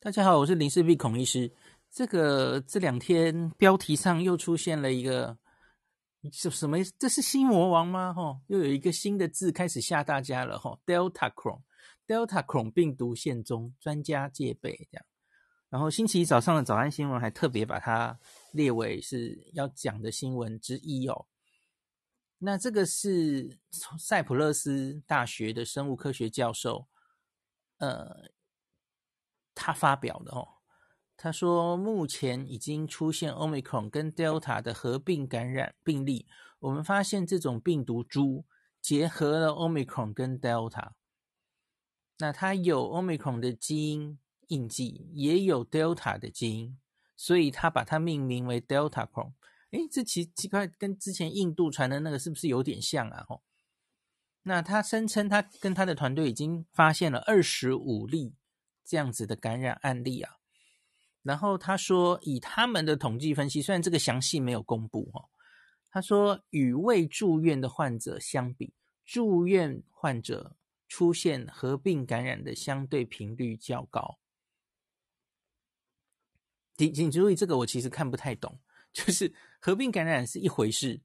大家好，我是林氏璧孔医师。这个这两天标题上又出现了一个什什么？这是新魔王吗？哈，又有一个新的字开始吓大家了哈。Deltacron，Deltacron 病毒现踪，专家戒备这样。然后星期一早上的早安新闻还特别把它列为是要讲的新闻之一哦。那这个是塞浦路斯大学的生物科学教授，呃。他发表的哦，他说目前已经出现 Omicron 跟 Delta 的合并感染病例。我们发现这种病毒株结合了 Omicron 跟 Delta，那它有 Omicron 的基因印记，也有 Delta 的基因，所以他把它命名为 Deltacron。诶，这奇奇怪，跟之前印度传的那个是不是有点像啊？吼，那他声称他跟他的团队已经发现了二十五例。这样子的感染案例啊，然后他说，以他们的统计分析，虽然这个详细没有公布哈，他说与未住院的患者相比，住院患者出现合并感染的相对频率较高。请请注意，这个我其实看不太懂，就是合并感染是一回事，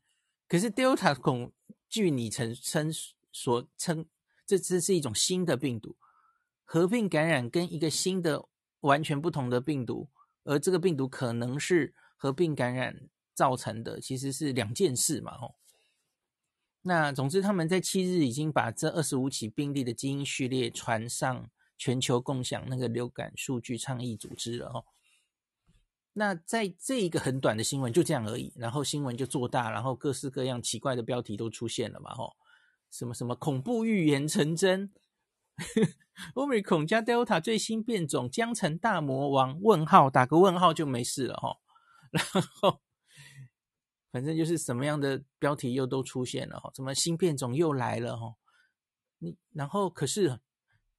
可是 Delta 恐据你曾称所称，这这是一种新的病毒。合并感染跟一个新的完全不同的病毒，而这个病毒可能是合并感染造成的，其实是两件事嘛，吼。那总之，他们在七日已经把这二十五起病例的基因序列传上全球共享那个流感数据倡议组织了，吼。那在这一个很短的新闻就这样而已，然后新闻就做大，然后各式各样奇怪的标题都出现了嘛，吼，什么什么恐怖预言成真。Omicron 加 Delta 最新变种江城大魔王？问号打个问号就没事了哈。然后反正就是什么样的标题又都出现了哈，什么新变种又来了哈。你然后可是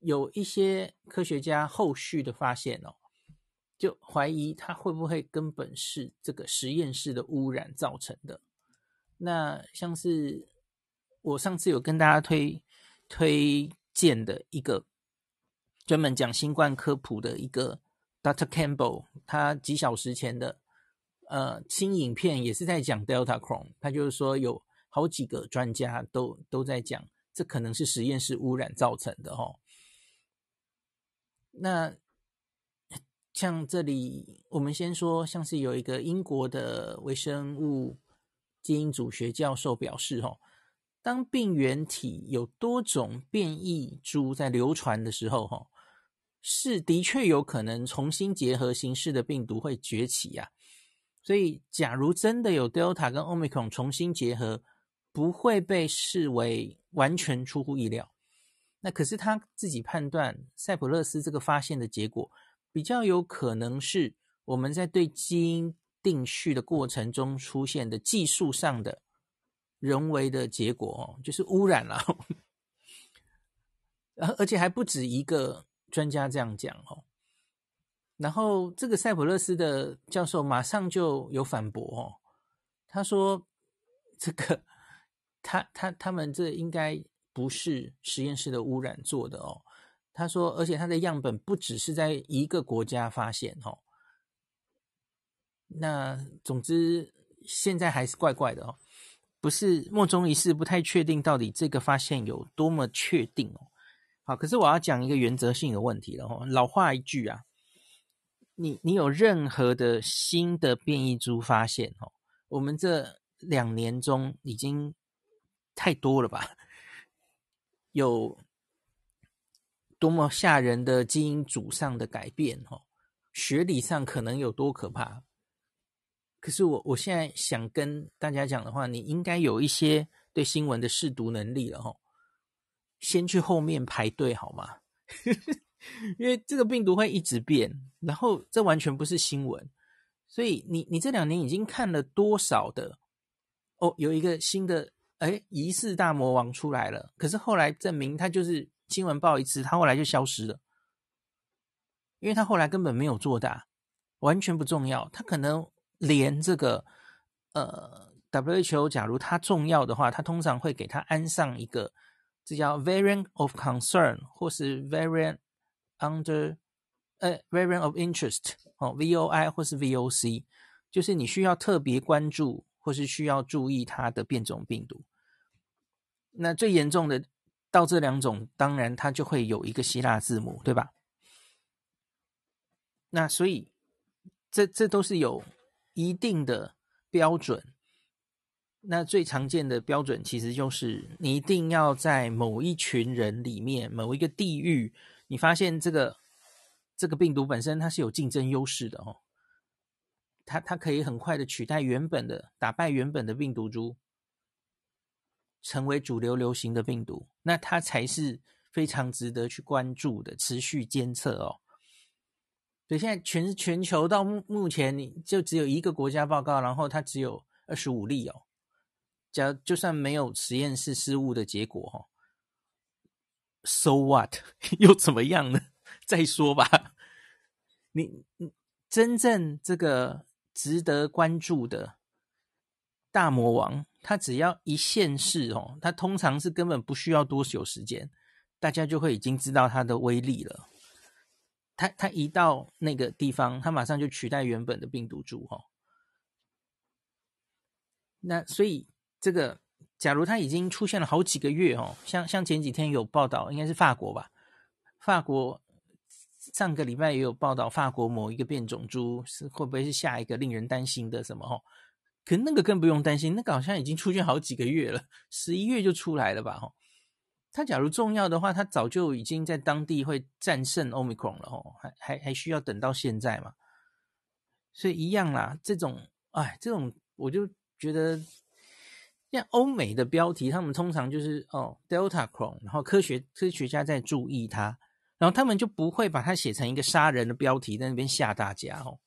有一些科学家后续的发现哦，就怀疑它会不会根本是这个实验室的污染造成的。那像是我上次有跟大家推推。建的一个专门讲新冠科普的一个 Dr. Campbell，他几小时前的呃新影片也是在讲 Deltacron，他就是说有好几个专家都都在讲，这可能是实验室污染造成的哦。那像这里，我们先说，像是有一个英国的微生物基因组学教授表示哦。当病原体有多种变异株在流传的时候，哈，是的确有可能重新结合形式的病毒会崛起呀。所以，假如真的有 Delta 跟 Omicron 重新结合，不会被视为完全出乎意料。那可是他自己判断，塞浦路斯这个发现的结果，比较有可能是我们在对基因定序的过程中出现的技术上的。人为的结果哦，就是污染了，而 而且还不止一个专家这样讲哦。然后这个塞浦路斯的教授马上就有反驳哦，他说：“这个他他他们这应该不是实验室的污染做的哦。”他说：“而且他的样本不只是在一个国家发现哦。”那总之现在还是怪怪的哦。不是莫衷一是，不太确定到底这个发现有多么确定哦。好，可是我要讲一个原则性的问题了哦。老话一句啊，你你有任何的新的变异株发现哦，我们这两年中已经太多了吧？有多么吓人的基因组上的改变哦，学理上可能有多可怕？可是我我现在想跟大家讲的话，你应该有一些对新闻的试读能力了哦，先去后面排队好吗？因为这个病毒会一直变，然后这完全不是新闻，所以你你这两年已经看了多少的哦，有一个新的哎疑似大魔王出来了，可是后来证明他就是新闻报一次，他后来就消失了，因为他后来根本没有做大，完全不重要，他可能。连这个呃，WHO 假如它重要的话，它通常会给它安上一个，这叫 variant of concern 或是 variant under 呃，variant of interest 哦，VOI 或是 VOC，就是你需要特别关注或是需要注意它的变种病毒。那最严重的到这两种，当然它就会有一个希腊字母，对吧？那所以这这都是有一定的标准。那最常见的标准其实就是你一定要在某一群人里面，某一个地域，你发现这个这个病毒本身它是有竞争优势的哦，它它可以很快的取代原本的，打败原本的病毒株。成为主流流行的病毒，那它才是非常值得去关注的，持续监测哦。对，现在全全球到目目前，你就只有一个国家报告，然后它只有二十五例哦。假就算没有实验室失误的结果哦，so what 又怎么样呢？再说吧。你你真正这个值得关注的大魔王。他只要一现世哦，他通常是根本不需要多久时间，大家就会已经知道它的威力了。它它一到那个地方，它马上就取代原本的病毒株哦。那所以这个，假如它已经出现了好几个月哦，像像前几天有报道，应该是法国吧？法国上个礼拜也有报道，法国某一个变种株是会不会是下一个令人担心的什么哦？可那个更不用担心，那个好像已经出现好几个月了，十一月就出来了吧？哈，他假如重要的话，他早就已经在当地会战胜 Omicron 了，哦，还还还需要等到现在嘛？所以一样啦，这种，哎，这种我就觉得，像欧美的标题，他们通常就是哦，Deltacron，然后科学科学家在注意它，然后他们就不会把它写成一个杀人的标题在那边吓大家，哦，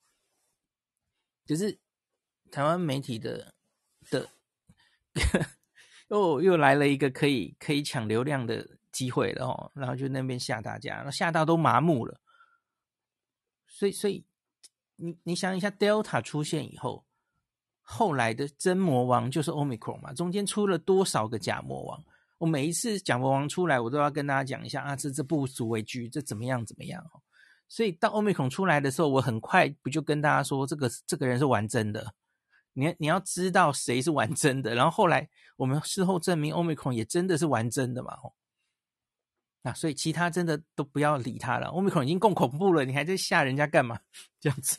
就是。台湾媒体的的又又来了一个可以可以抢流量的机会了哦，然后就那边吓大家，吓到都麻木了。所以所以你你想一下，Delta 出现以后，后来的真魔王就是 Omicron 嘛，中间出了多少个假魔王？我每一次假魔王出来，我都要跟大家讲一下啊，这这不足为惧，这怎么样怎么样哦。所以到 Omicron 出来的时候，我很快不就跟大家说，这个这个人是玩真的。你你要知道谁是玩真的，然后后来我们事后证明，Omicron 也真的是玩真的嘛？哦，那所以其他真的都不要理他了。Omicron 已经够恐怖了，你还在吓人家干嘛？这样子，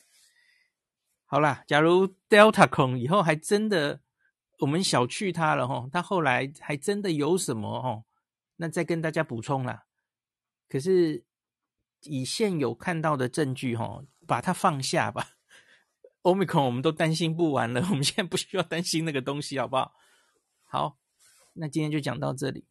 好啦，假如 Deltacron 以后还真的我们小觑他了哈，他后来还真的有什么哦？那再跟大家补充啦。可是以现有看到的证据哈，把它放下吧。欧米可我们都担心不完了，我们现在不需要担心那个东西，好不好？好，那今天就讲到这里。